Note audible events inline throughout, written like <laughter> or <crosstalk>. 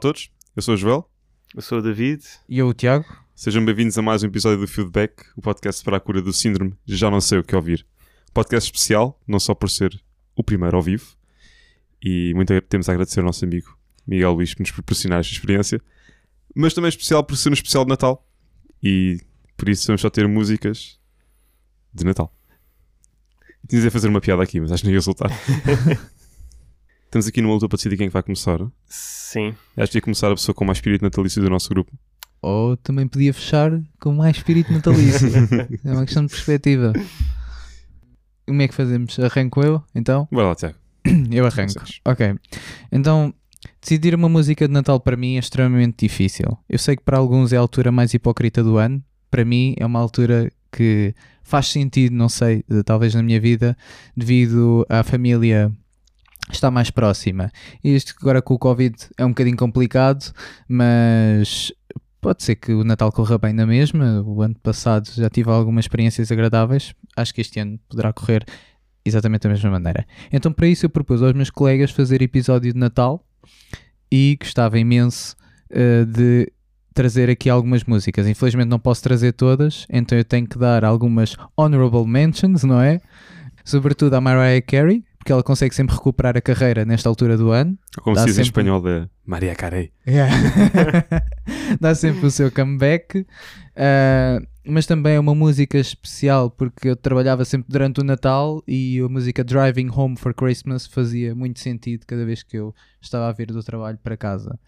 Olá a todos, eu sou o Joel. Eu sou o David. E eu, o Tiago. Sejam bem-vindos a mais um episódio do Feedback, o podcast para a cura do síndrome de já não sei o que ouvir. Podcast especial, não só por ser o primeiro ao vivo, e muito temos a agradecer ao nosso amigo Miguel Luís por nos proporcionar esta experiência, mas também especial por ser um especial de Natal, e por isso vamos só ter músicas de Natal. Tinhas a fazer uma piada aqui, mas acho que não ia resultar. <laughs> Estamos aqui numa luta para decidir quem é vai começar. Sim. Acho que ia começar a pessoa com mais espírito natalício do nosso grupo. Ou também podia fechar com mais espírito natalício. <laughs> é uma questão de perspectiva. Como é que fazemos? Arranco eu, então? Vai lá, Tiago. <clears throat> Eu arranco. Ok. Então, decidir uma música de Natal para mim é extremamente difícil. Eu sei que para alguns é a altura mais hipócrita do ano. Para mim é uma altura que faz sentido, não sei, talvez na minha vida, devido à família está mais próxima. Isto agora com o Covid é um bocadinho complicado, mas pode ser que o Natal corra bem na mesma. O ano passado já tive algumas experiências agradáveis. Acho que este ano poderá correr exatamente da mesma maneira. Então, para isso, eu propus aos meus colegas fazer episódio de Natal e gostava imenso uh, de trazer aqui algumas músicas. Infelizmente não posso trazer todas, então eu tenho que dar algumas honorable mentions, não é? Sobretudo a Mariah Carey, porque ela consegue sempre recuperar a carreira nesta altura do ano. Como se diz sempre... em espanhol de Maria Carey. Yeah. <laughs> Dá sempre o seu comeback. Uh, mas também é uma música especial porque eu trabalhava sempre durante o Natal e a música Driving Home for Christmas fazia muito sentido cada vez que eu estava a vir do trabalho para casa.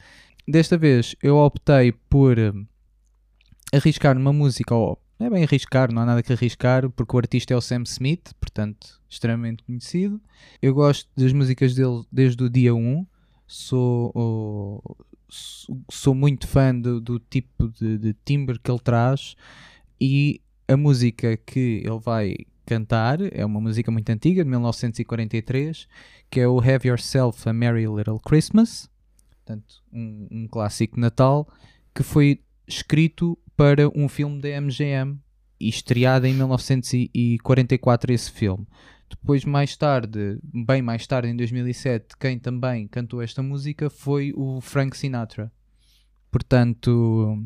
Desta vez eu optei por arriscar numa música, ou não é bem arriscar, não há nada que arriscar, porque o artista é o Sam Smith, portanto, extremamente conhecido. Eu gosto das músicas dele desde o dia 1, sou, sou muito fã do, do tipo de, de timbre que ele traz e a música que ele vai cantar é uma música muito antiga, de 1943, que é o Have Yourself a Merry Little Christmas, portanto, um, um clássico Natal, que foi escrito para um filme da MGM e estreado em 1944 esse filme. Depois, mais tarde, bem mais tarde, em 2007, quem também cantou esta música foi o Frank Sinatra. Portanto,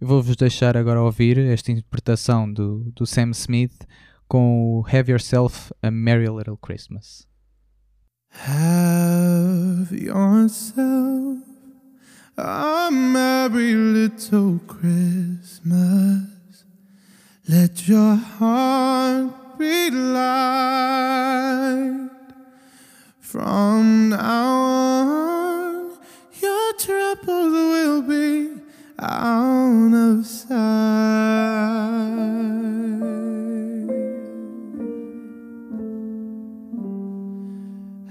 vou-vos deixar agora ouvir esta interpretação do, do Sam Smith com o Have Yourself a Merry Little Christmas. Have yourself a merry little Christmas. Let your heart light. From now on, your troubles will be out of sight.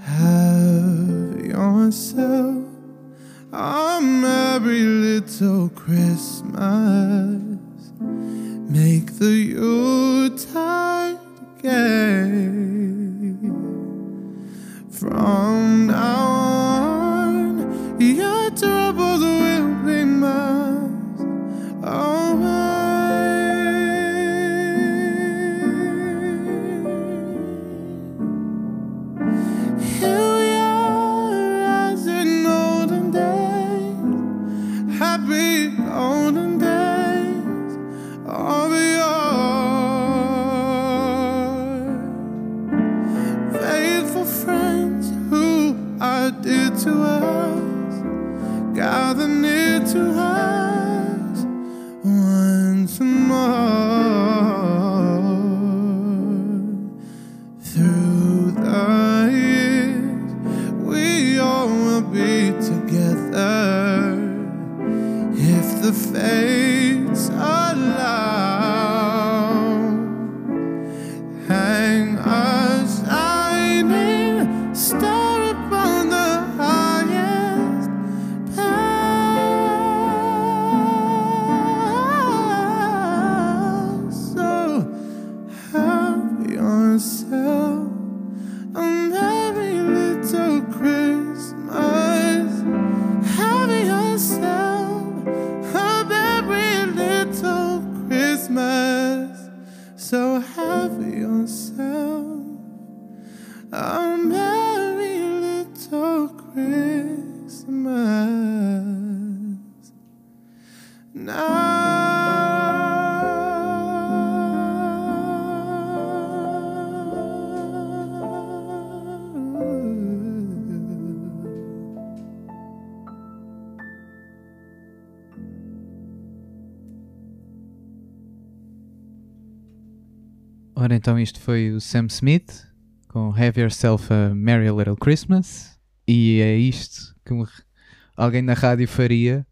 Have yourself a merry little Christmas. Make the Yuletide From now on, to us, então isto foi o Sam Smith com Have Yourself a Merry Little Christmas. E é isto que alguém na rádio faria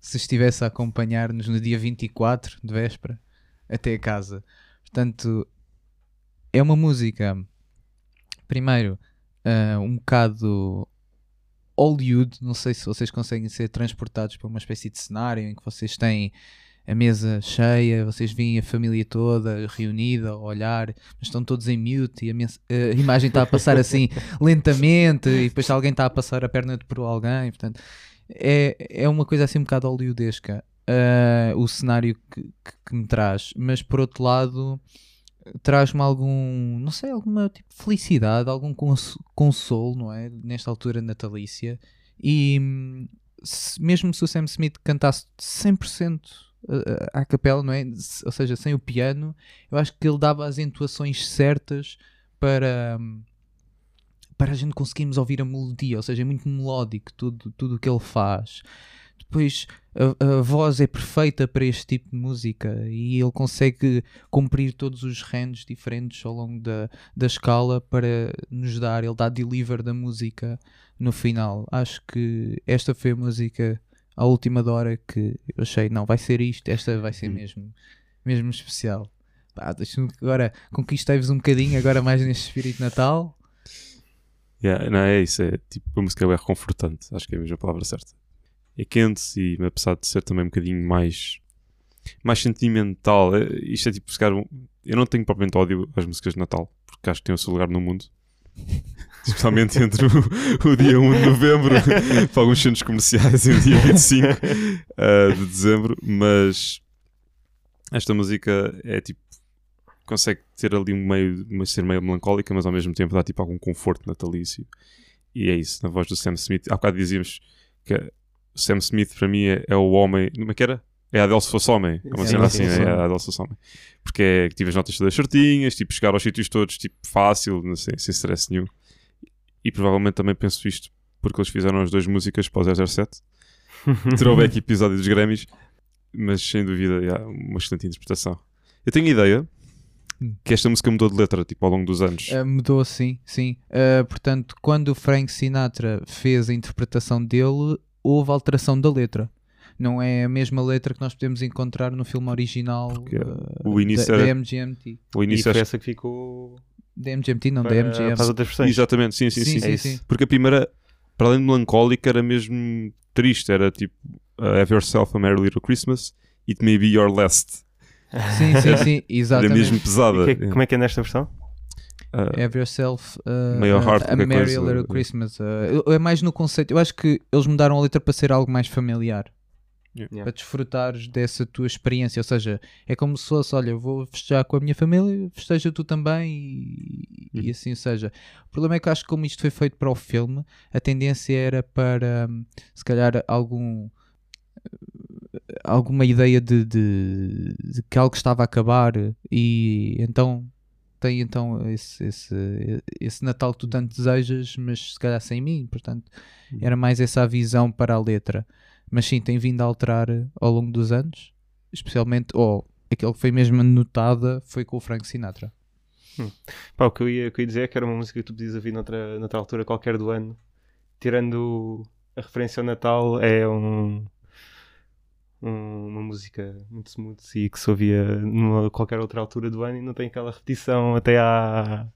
se estivesse a acompanhar-nos no dia 24 de véspera até casa. Portanto, é uma música, primeiro, ah, um bocado Hollywood. Não sei se vocês conseguem ser transportados para uma espécie de cenário em que vocês têm a mesa cheia, vocês veem a família toda reunida a olhar, mas estão todos em mute e a, mens- a imagem está a passar assim <laughs> lentamente e depois alguém está a passar a perna por alguém, portanto é, é uma coisa assim um bocado hollywoodesca ah, o cenário que, que- que me traz, mas por outro lado traz-me algum, não sei, alguma tipo de felicidade, algum cons- consolo, não é? Nesta altura natalícia e hum, se- mesmo se o Sam Smith cantasse 100% uh, à capela, não é? Ou seja, sem o piano, eu acho que ele dava as entoações certas para hum, para a gente conseguirmos ouvir a melodia, ou seja, é muito melódico tudo tudo o que ele faz. Depois a, a voz é perfeita para este tipo de música e ele consegue cumprir todos os ranges diferentes ao longo da, da escala para nos dar, ele dá deliver da música no final. Acho que esta foi a música à última hora que eu achei, não, vai ser isto, esta vai ser Hum. mesmo, mesmo especial. Pá, agora conquistei-vos um bocadinho, agora mais neste espírito Natal. Yeah, não, é isso, é tipo, a música é reconfortante, acho que é a mesma palavra certa. É quente e apesar de ser também um bocadinho mais mais sentimental, é- isto é tipo, se calhar, eu não tenho propriamente ódio às músicas de Natal, porque acho que tem o seu lugar no mundo. <laughs> Especialmente entre o, o dia 1 de novembro <laughs> para alguns centros comerciais e o dia 25 uh, de dezembro, mas esta música é tipo consegue ter ali um meio, uma ser meio melancólica, mas ao mesmo tempo dá tipo algum conforto natalício. E é isso, na voz do Sam Smith. Há bocado dizíamos que Sam Smith para mim é, é o homem. Como é que era? É a Adele se fosse homem. É uma cena sim, assim, sim. é a Adele se fosse homem. Porque é que tive as notas todas certinhas, tipo, chegar aos sítios todos, tipo, fácil, não sei, sem stress nenhum. E provavelmente também penso isto porque eles fizeram as duas músicas para o 007. <laughs> Throwback episódio dos Grammys, mas sem dúvida é uma excelente interpretação. Eu tenho ideia que esta música mudou de letra tipo, ao longo dos anos. Uh, mudou sim, sim. Uh, portanto, quando o Frank Sinatra fez a interpretação dele, houve alteração da letra. Não é a mesma letra que nós podemos encontrar no filme original Porque uh, o início da, da era- MGMT. O E início foi acho- essa que ficou Da MGMT, não, para, da MGM. para as outras versões. Exatamente, sim, sim, sim. sim, É sim. Porque a primeira, para além de melancólica, era mesmo triste. Era tipo uh, Have Yourself a Merry Little Christmas, It May Be Your Last. Sim, sim, sim, Era exatamente. mesmo pesada. E que- como é que é nesta versão? Uh, Have yourself uh, hard a, Merry coisa. Little Christmas. Uh, é mais no conceito. Eu acho que eles mudaram a letra para ser algo mais familiar. Yeah. Para desfrutares dessa tua experiência. Ou seja, é como se fosse: olha, vou festejar com a minha família, festeja tu também e, e Uhum. assim seja. O problema é que acho que, como isto foi feito para o filme, a tendência era para hum, se calhar algum alguma ideia de, de- de que algo estava a acabar e então tem então esse, esse, esse Natal que tu tanto desejas, mas se calhar sem mim, portanto era mais essa a visão para a letra. Mas sim, tem vindo a alterar ao longo dos anos, especialmente, ou aquele que foi mesmo notada foi com o Frank Sinatra. Pá, o, que eu ia, o que eu ia dizer é que era uma música que tu podias ouvir noutra, noutra altura qualquer do ano. Tirando a referência ao Natal, é um, um- uma música muito smooth e que se ouvia numa qualquer outra altura do ano e não tem aquela repetição até à,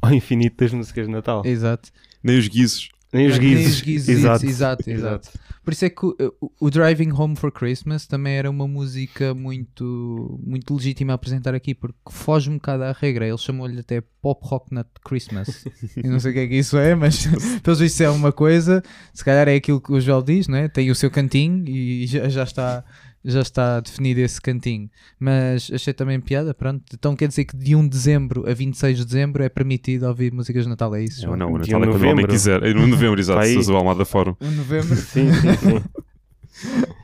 ao infinito das músicas de Natal. Exato. nem os guizos. Nem os guizos, <laughs> Exato. exato, exato. Por isso é que o, o- Driving Home for Christmas também era uma música muito, muito legítima a apresentar aqui, porque foge um bocado à regra. Eles chamam-lhe até Pop Rock Nut Christmas. <laughs> Eu não sei o que é que isso é, mas <laughs> pelo visto é uma coisa. Se calhar é aquilo que o Joel diz, não é? Tem o seu cantinho e já, já está. Já está definido esse cantinho, mas achei também piada. Pronto, então quer dizer que de 1 de dezembro a 26 de dezembro é permitido ouvir músicas de Natal, é isso? Não, Joel? não, o Natal é quando o homem novembro. quiser. É no novembro, exato. Se usa o Almada Fórum. 1 de novembro. <laughs> Sim, sim, sim.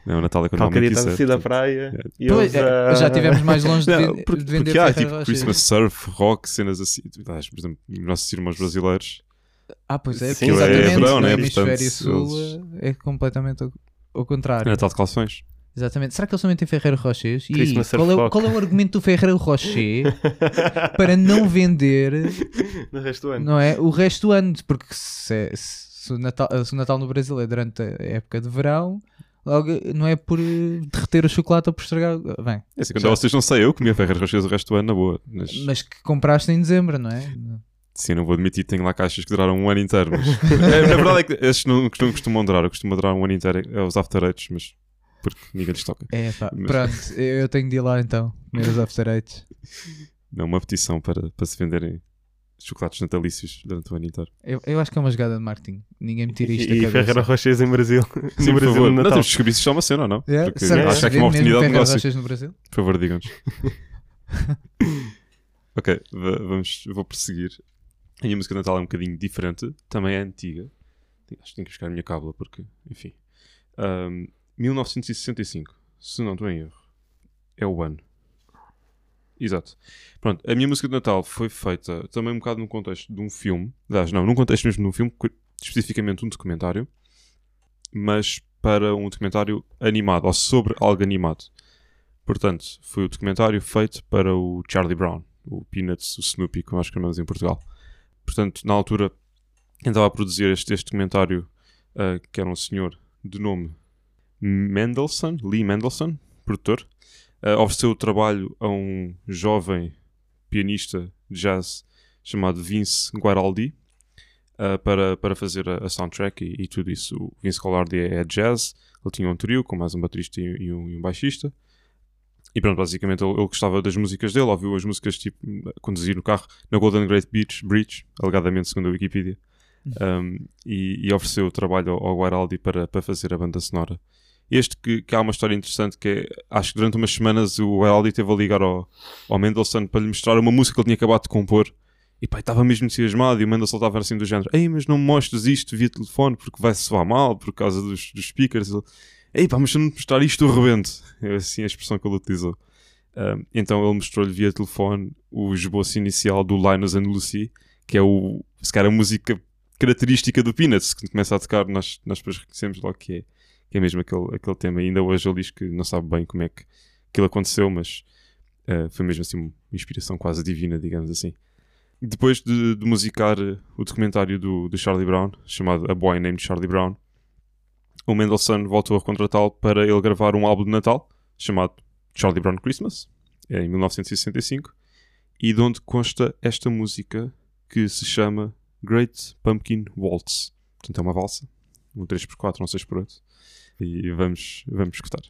É o Natal é quando Qualquer dia estás a quiser. sair da praia e Pois, eles, é, já estivemos mais longe de, Não, de porque, vender porque há tipo. Christmas surf, rock, cenas assim. Por exemplo, os nossos irmãos brasileiros. Ah, pois é, Sim, porque aquilo é exatamente, verão, no né? hemisfério Portanto, sul eles- é completamente ao, ao contrário. Natal de calções. Exatamente. Será que eles somente têm Ferreiro Rochers? E qual é, qual é o argumento do Ferreiro Rocher para não vender <laughs> no resto do ano. não é, o resto do ano? Porque se, é- se o Natal, se o Natal no Brasil é durante a época de verão, logo não é por eh, derreter o chocolate ou por estragar. Bem, É assim, quando vocês não sei, eu comia Ferreiros Rochers o resto do ano na boa. Mas, mas que compraste em dezembro, não é? sim, não vou admitir, tenho lá caixas que duraram um ano inteiro. Mas, <laughs> É, na verdade é que estes não, não costumam durar. Eu costumo durar um ano inteiro. É os After mas porque ninguém lhes toca. É, pá, Mas- pronto, eu tenho de ir lá então, os after eights. <laughs> Não, uma petição para, para se venderem chocolates natalícios durante o ano inteiro. Eu, eu acho que é uma jogada de marketing. Ninguém me tira isto da E, e cabeça. Ferreira Rochers em Brasil. Sim, <laughs> no por Brasil favor. no Não Natal. temos de descobrir se isto é uma cena ou não. É? Porque Será acho que aqui uma oportunidade de negócio. No Brasil? Por favor, digam-nos. <laughs> ok, va- vamos, vou prosseguir. A minha música de Natal é um bocadinho diferente, também é antiga. Acho que tenho que buscar a minha cábula porque, enfim. Ahm, 1965, se não estou em erro, é o ano. Exato. Pronto, a minha música de Natal foi feita também um bocado no contexto de um filme. Aliás, não, num contexto mesmo de um filme, especificamente um documentário, mas para um documentário animado, ou sobre algo animado. Portanto, foi o documentário feito para o Charlie Brown, o Peanuts, o Snoopy, como nós chamamos em Portugal. Portanto, na altura, quem estava a produzir este, este documentário, ah, que era um senhor de nome Mendelssohn, Lee Mendelssohn, produtor, ah, ofereceu o trabalho a um jovem pianista de jazz chamado Vince Guaraldi ah, para, para fazer a, a soundtrack e, e tudo isso. O Vince Guaraldi é, é jazz, ele tinha um trio com mais um baterista e, e um, e um baixista. E pronto, basicamente ele, ele gostava das músicas dele, ouviu as músicas tipo conduzir no carro na Golden Gate Beach, Bridge, alegadamente segundo a Wikipedia, um, e, e ofereceu o trabalho ao, ao Guaraldi para, para fazer a banda sonora. Este que, que há uma história interessante que é, acho que durante umas semanas o Guaraldi teve a ligar ao, ao Mendelssohn para lhe mostrar uma música que ele tinha acabado de compor e pá, estava mesmo entusiasmado e o Mendelssohn estava assim do género Ei, mas não me mostres isto via telefone porque vai soar mal por causa dos, dos speakers. Ele, Ei pá, mas se não te mostrar isto eu rebento. <laughs> É assim a expressão que ele utilizou. Um, então ele mostrou-lhe via telefone o esboço inicial do Linus and Lucy, que é o, se calhar a música característica do Peanuts, que começa a tocar, nós, nós depois reconhecemos logo que é, que é mesmo aquele, aquele tema. E ainda hoje ele diz que não sabe bem como é que aquilo aconteceu, mas uh, foi mesmo assim uma inspiração quase divina, digamos assim. Depois de, de musicar uh, o documentário do, do Charlie Brown, chamado A Boy Named Charlie Brown, o Mendelssohn voltou a contratá-lo para ele gravar um álbum de Natal chamado Charlie Brown Christmas, em 1965, e de onde consta esta música que se chama Great Pumpkin Waltz. Portanto, é uma valsa, um 3x4, um 6x8. E vamos, vamos escutar.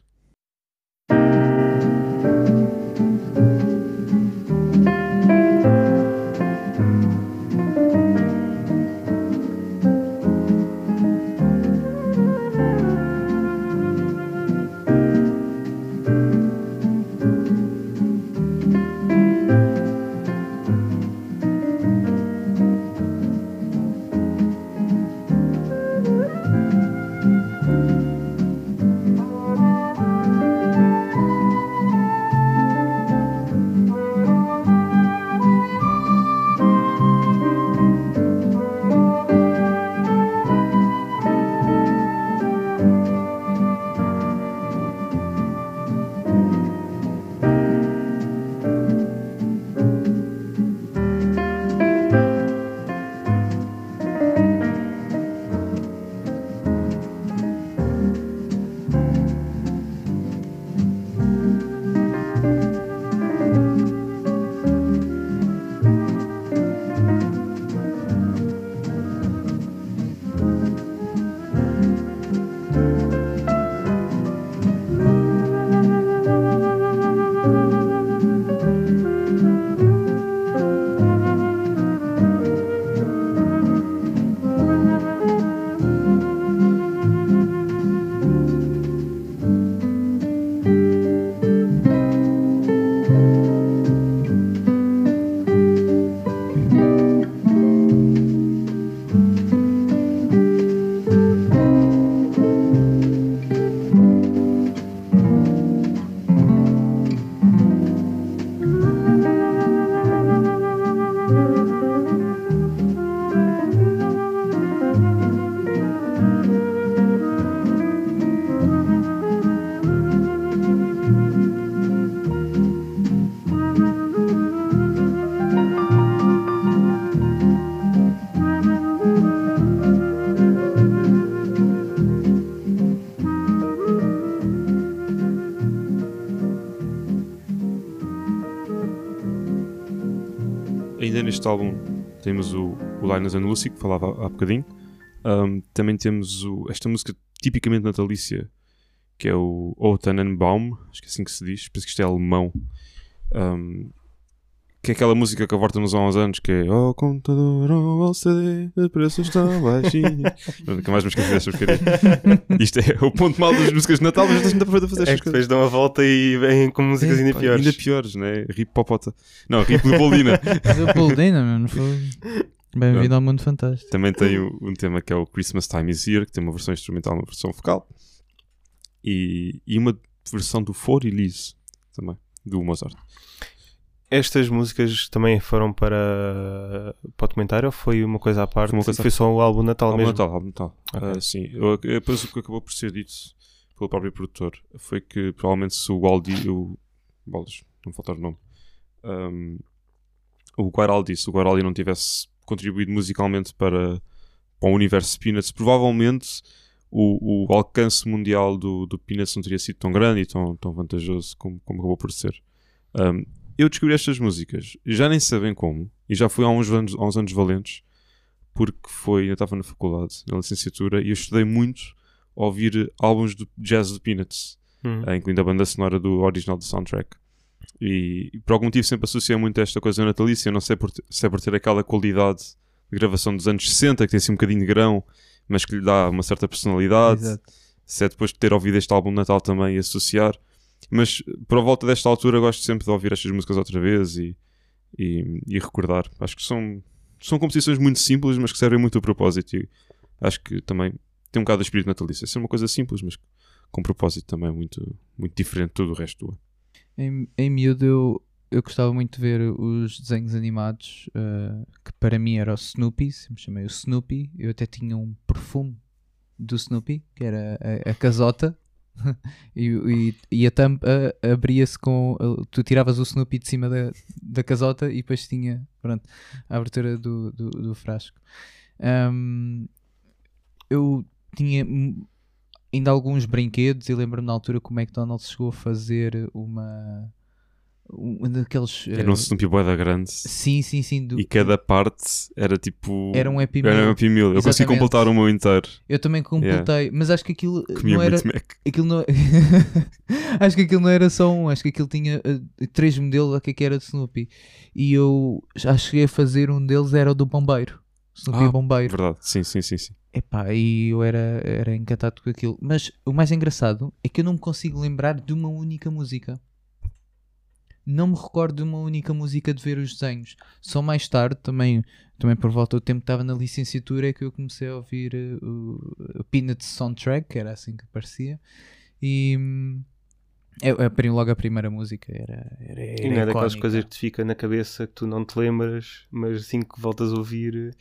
Neste álbum temos o, o Linus and Lucy, que falava há, há bocadinho. Um, também temos o- esta música tipicamente natalícia, que é o O Tannenbaum, acho que é assim que se diz, penso que isto é alemão. Um, que é aquela música que avorta-nos há uns anos, que é Oh computador, oh LCD, o preço está baixinho. <laughs> Nunca mais me esqueci desta porcaria. Isto é o ponto mal das músicas de Natal, mas estás muito a fazer É estas que coisas. depois dão a volta e vêm com músicas ainda Pá, piores. Ainda piores, né? Rip Popota. Não, Rip Leopoldina. <laughs> Leopoldina, mano. Foi... Bem-vindo ao mundo fantástico. Também tem um tema que é o Christmas Time is Here, que tem uma versão instrumental e uma versão vocal. E, e uma versão do For Elise também, do Mozart. Estas músicas também foram para, para o documentário ou foi uma coisa à parte? Foi uma coisa foi só o álbum Natal Álbum mesmo? Natal, álbum Natal. Ok. Ah, sim, Eu- eu- depois o que acabou por ser dito pelo próprio produtor foi que provavelmente se o Aldi, o Bolas, não me falta o nome, um, o Guaraldi, se o Guaraldi não tivesse contribuído musicalmente para, para o universo Peanuts, provavelmente o, o alcance mundial do, do Peanuts não teria sido tão grande e tão, tão vantajoso como, como acabou por ser. Um, eu descobri estas músicas, já nem sabem como, e já fui há uns anos, há uns anos valentes, porque foi, eu estava na faculdade, na licenciatura, e eu estudei muito a ouvir álbuns de jazz do Peanuts, Hum. eh, incluindo a banda sonora do original do soundtrack. E, e por algum motivo sempre associei muito a esta coisa natalícia, não sei por, se é por ter aquela qualidade de gravação dos anos 60, que tem assim um bocadinho de grão, mas que lhe dá uma certa personalidade, Exato. se é depois de ter ouvido este álbum de Natal também e associar. Mas por a volta desta altura gosto sempre de ouvir estas músicas outra vez e, e, e recordar. Acho que são, são composições muito simples, mas que servem muito a propósito. E acho que também tem um bocado de espírito natalício. É ser uma coisa simples, mas com propósito também muito, muito diferente de todo o resto do ano. Em, em miúdo eu, eu gostava muito de ver os desenhos animados eh, que para mim era o Snoopy, sempre chamei o Snoopy. Eu até tinha um perfume do Snoopy, que era a, a casota. <laughs> e, e, e a tampa abria-se com. Tu tiravas o Snoopy de cima da, da casota e depois tinha pronto, a abertura do, do, do frasco. Ahm, eu tinha ainda alguns brinquedos e lembro-me na altura que o McDonald's chegou a fazer uma. Um daqueles. Era eh, um Snoopy Boeda grande Sim, sim, sim. do- e cada parte era tipo. Era um Happy Era um Meal. Happy Meal. Eu consegui completar o meu inteiro. Eu também completei, mas acho que aquilo Comia não era. Mac. Aquilo não... <laughs> acho que aquilo não era só um, acho que aquilo tinha eh, três modelos, que é que era de Snoopy. E eu já cheguei a fazer um deles, era o do bombeiro. Snoopy Ah, Bombeiro. Verdade, sim, sim, sim. sim. Epá, e eu era, era encantado com aquilo. Mas o mais engraçado é que eu não me consigo lembrar de uma única música. Não me recordo de uma única música de ver os desenhos. Só mais tarde, também, também por volta do tempo que estava na licenciatura, é que eu comecei a ouvir eh, o, o Peanuts Soundtrack, que era assim que parecia. E hum, eu aprendi logo a primeira música. Era, era, era E não é daquelas coisas que te fica na cabeça que tu não te lembras, mas assim que voltas a ouvir,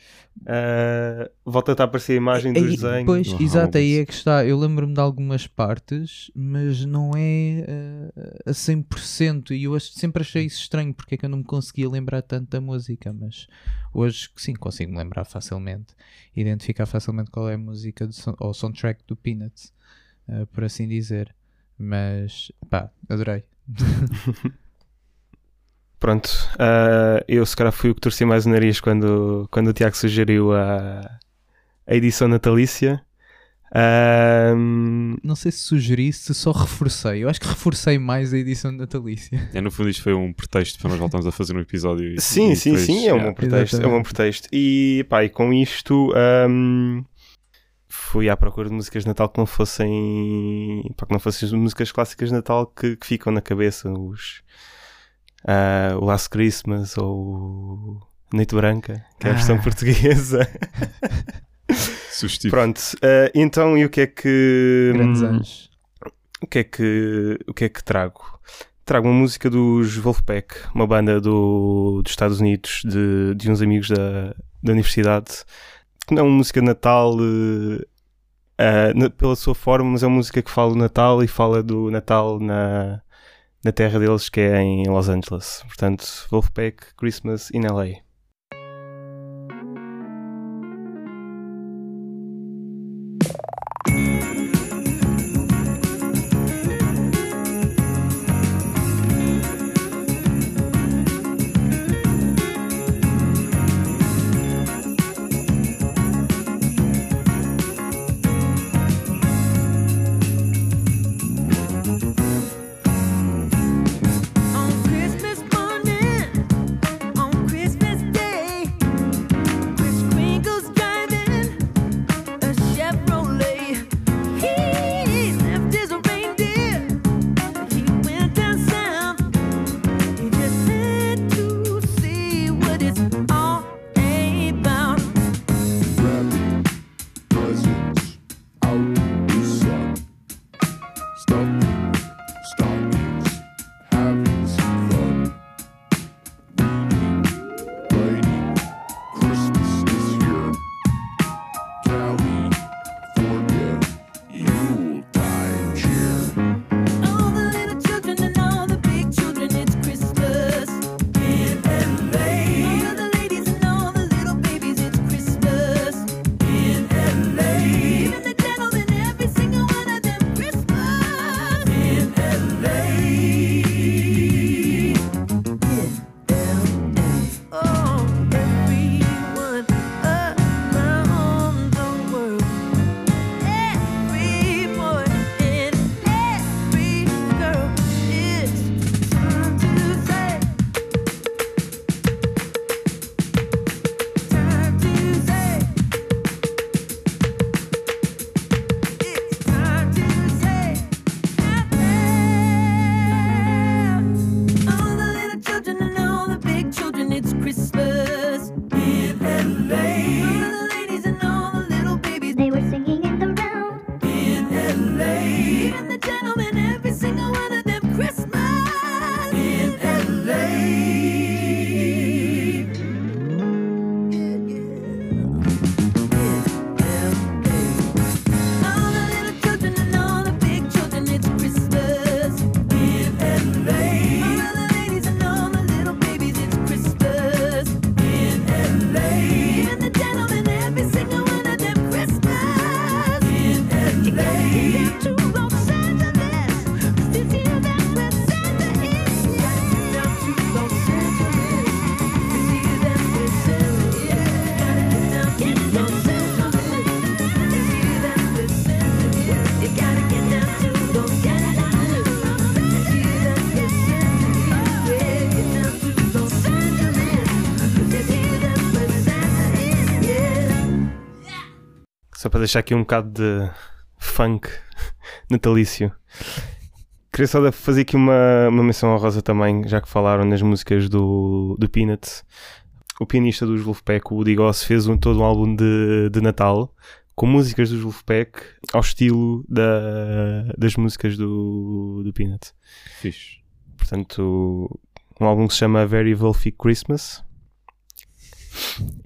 ah, volta-te a aparecer a imagem dos Aí- desenhos. Pois, do exato, aí é que está. Eu lembro-me de algumas partes, mas não é eh, a 100%. E eu sempre achei isso estranho, porque é que eu não me conseguia lembrar tanto da música. Mas hoje, sim, consigo me lembrar facilmente. Identificar facilmente qual é a música do, ou o soundtrack do Peanuts, eh, por assim dizer. Mas, pá, adorei. <laughs> Pronto, ah, eu se calhar fui o que torci mais o nariz quando, quando o Tiago sugeriu a, a edição natalícia. Não sei se sugeri, se só reforcei. Eu acho que reforcei mais a edição natalícia. É, no fundo, isto foi um pretexto para nós voltarmos a fazer um episódio. e- Sim, e sim, depois, sim, é um yeah. bom pretexto. É um bom Exatamente. pretexto. E, pá, e com isto ahm, fui à procura de músicas de Natal que não fossem pá, que não fossem as músicas clássicas de Natal que, que ficam na cabeça. Os, ah, o Last Christmas ou Noite Branca, que é a versão Ah. portuguesa. <laughs> Sugestivo. Pronto, ah, então e o que é que. Grandes hum, anos. o que é que o que é que trago? Trago uma música dos Wolfpack, uma banda do, dos Estados Unidos, de, de uns amigos da, da universidade, que não é uma música de Natal ah, na- pela sua forma, mas é uma música que fala do Natal e fala do Natal na, na terra deles, que é em Los Angeles. Portanto, Wolfpack, Christmas in LA. Deixar aqui um bocado de funk natalício. Queria só fazer aqui uma, uma menção honrosa também, já que falaram nas músicas do, do Peanuts. O pianista dos Wolfpack, o Woody Goss, fez um, todo um álbum de, de Natal com músicas dos Wolfpack ao estilo da, das músicas do, do Peanuts. Fixe. Portanto, um álbum que se chama Very Wolfy Christmas.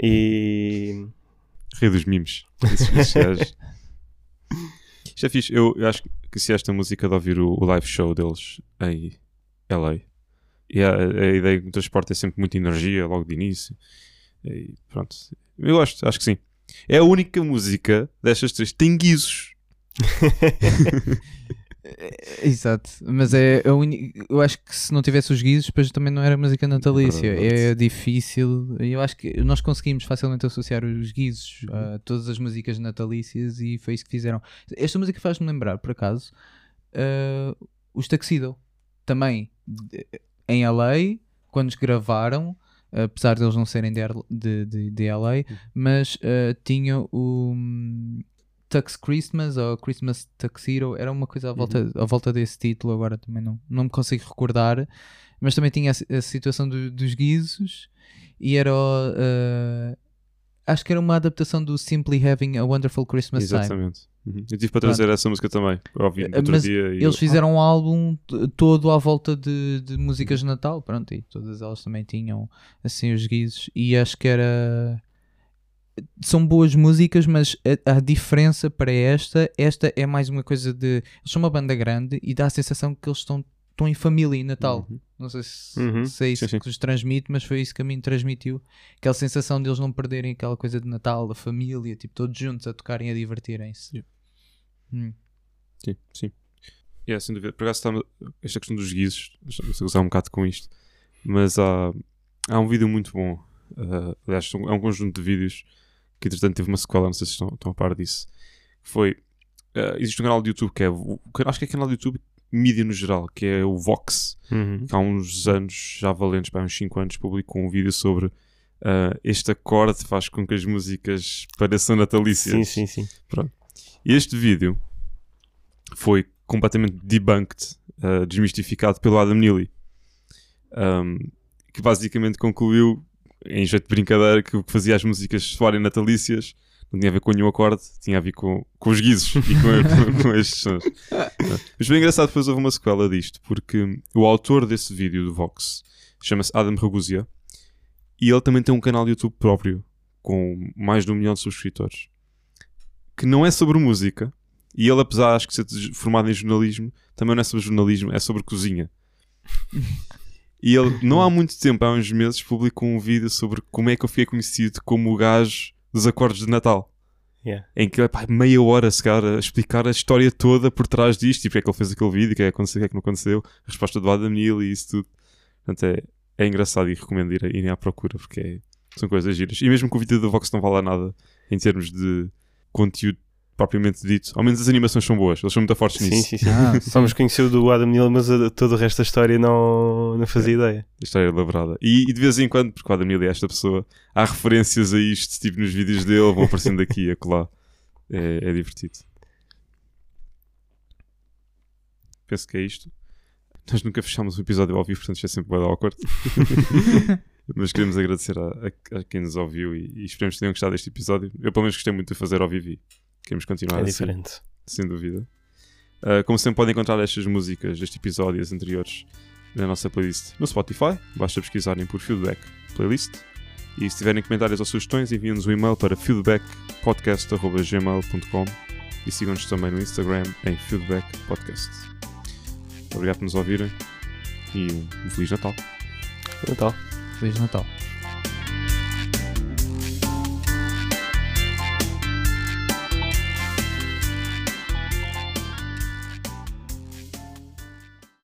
E Rei dos gajos. Isto é fixe. Eu, eu acho que se esta música de ouvir o, o live show deles em LA. E a, a ideia que me transporta é sempre muita energia logo de início. E pronto. Eu gosto, acho que sim. É a única música destas três que tem guizos. <laughs> Exato, mas é a uni- eu acho que se não tivesse os guizos, depois também não era música natalícia. É difícil. Eu acho que nós conseguimos facilmente associar os guizos a todas as músicas natalícias e foi isso que fizeram. Esta música faz-me lembrar, por acaso, uh, os Tuxedo também em LA, quando os gravaram. Apesar de eles não serem de, de, de, de LA, mas uh, tinham o hum, Tux Christmas ou Christmas Tuxedo, era uma coisa à volta, à volta desse título, agora também não, não me consigo recordar, mas também tinha a, a situação do- dos guizos e era uh, acho que era uma adaptação do Simply Having a Wonderful Christmas Time. Exatamente. Uhum. Eu tive para trazer essa música também. Ouvi Eh, outro mas dia. Eles eu- fizeram um álbum todo à volta de, de músicas de Natal, pronto, e todas elas também tinham assim os guizos, e acho que era. São boas músicas, mas a, a diferença para esta, esta é mais uma coisa de. Eles são uma banda grande e dá a sensação que eles estão, estão em família em Natal. Uhum. Não sei se, Uhum. se é isso Sim, sim. que lhes transmite, mas foi isso que a mim transmitiu. Aquela sensação de eles não perderem aquela coisa de Natal, da família, tipo, todos juntos a tocarem, a divertirem-se. Yeah. Hum. Sim, sim. Yeah, sem dúvida. Por acaso está esta questão dos guizos, deixa-me usar um bocado com isto, mas há, há um vídeo muito bom. Uh, aliás, é um conjunto de vídeos que entretanto teve uma sequela, não sei se estão, estão a par disso. Foi. uh, existe um canal de YouTube que é. Acho que é canal de YouTube mídia no geral, que é o Vox, Uhum. que há uns anos, já valentes, para uns 5 anos, publicou um vídeo sobre. uh, este acorde faz com que as músicas pareçam natalícias. Sim, sim, sim. E este vídeo foi completamente debunked, uh, desmistificado pelo Adam Neely, um, que basicamente concluiu, em jeito de brincadeira, que o que fazia as músicas soarem natalícias Não tinha a ver com nenhum acorde, tinha a ver com, com os guizos e com, com, <laughs> com estes sons. Mas foi engraçado, depois houve uma sequela disto, porque o autor desse vídeo do Vox chama-se Adam Raguzia e ele também tem um canal de YouTube próprio com mais de um milhão de subscritores que não é sobre música e ele, apesar acho que ser formado em jornalismo, também não é sobre jornalismo, é sobre cozinha. E ele, <laughs> não há muito tempo, há uns meses, publicou um vídeo sobre como é que eu fiquei conhecido como o gajo dos acordes de Natal. Yeah. Em que, pá, meia hora, se calhar, a explicar a história toda por trás disto e porque é que ele fez aquele vídeo, o que é que aconteceu, o que é que não aconteceu, a resposta do Adam Neely e isso tudo. Portanto, é, é engraçado e recomendo ir, irem à procura porque é- são coisas giras. E mesmo que o vídeo da Vox não vale nada em termos de conteúdo propriamente dito, ao menos as animações são boas, eles são muito fortes Sim, nisso. sim, sim. Ah, Só nos conheceu do Adam Neal, mas a- todo o resto da história não, não fazia ideia. A história elaborada. E, e de vez em quando, porque o Adam Neely é esta pessoa, há referências a isto, tipo nos vídeos dele, vão aparecendo aqui e acolá. É, é divertido. Penso que é isto. Nós nunca fechámos um episódio ao vivo, portanto isto é sempre bem awkward. <laughs> Mas queremos agradecer a, a- a quem nos ouviu e, e esperemos que tenham gostado deste episódio. Eu pelo menos gostei muito de fazer ao vivo e queremos continuar É assim diferente. sem dúvida. Uh, como sempre, podem encontrar estas músicas deste episódio e as anteriores na nossa playlist no Spotify. Basta pesquisarem por Feedback Playlist. E se tiverem comentários ou sugestões, enviem-nos um e-mail para feedbackpodcast.gmail.com e sigam-nos também no Instagram em Feedback Podcast. Obrigado por nos ouvirem e um Feliz Natal. Natal. Feliz Natal.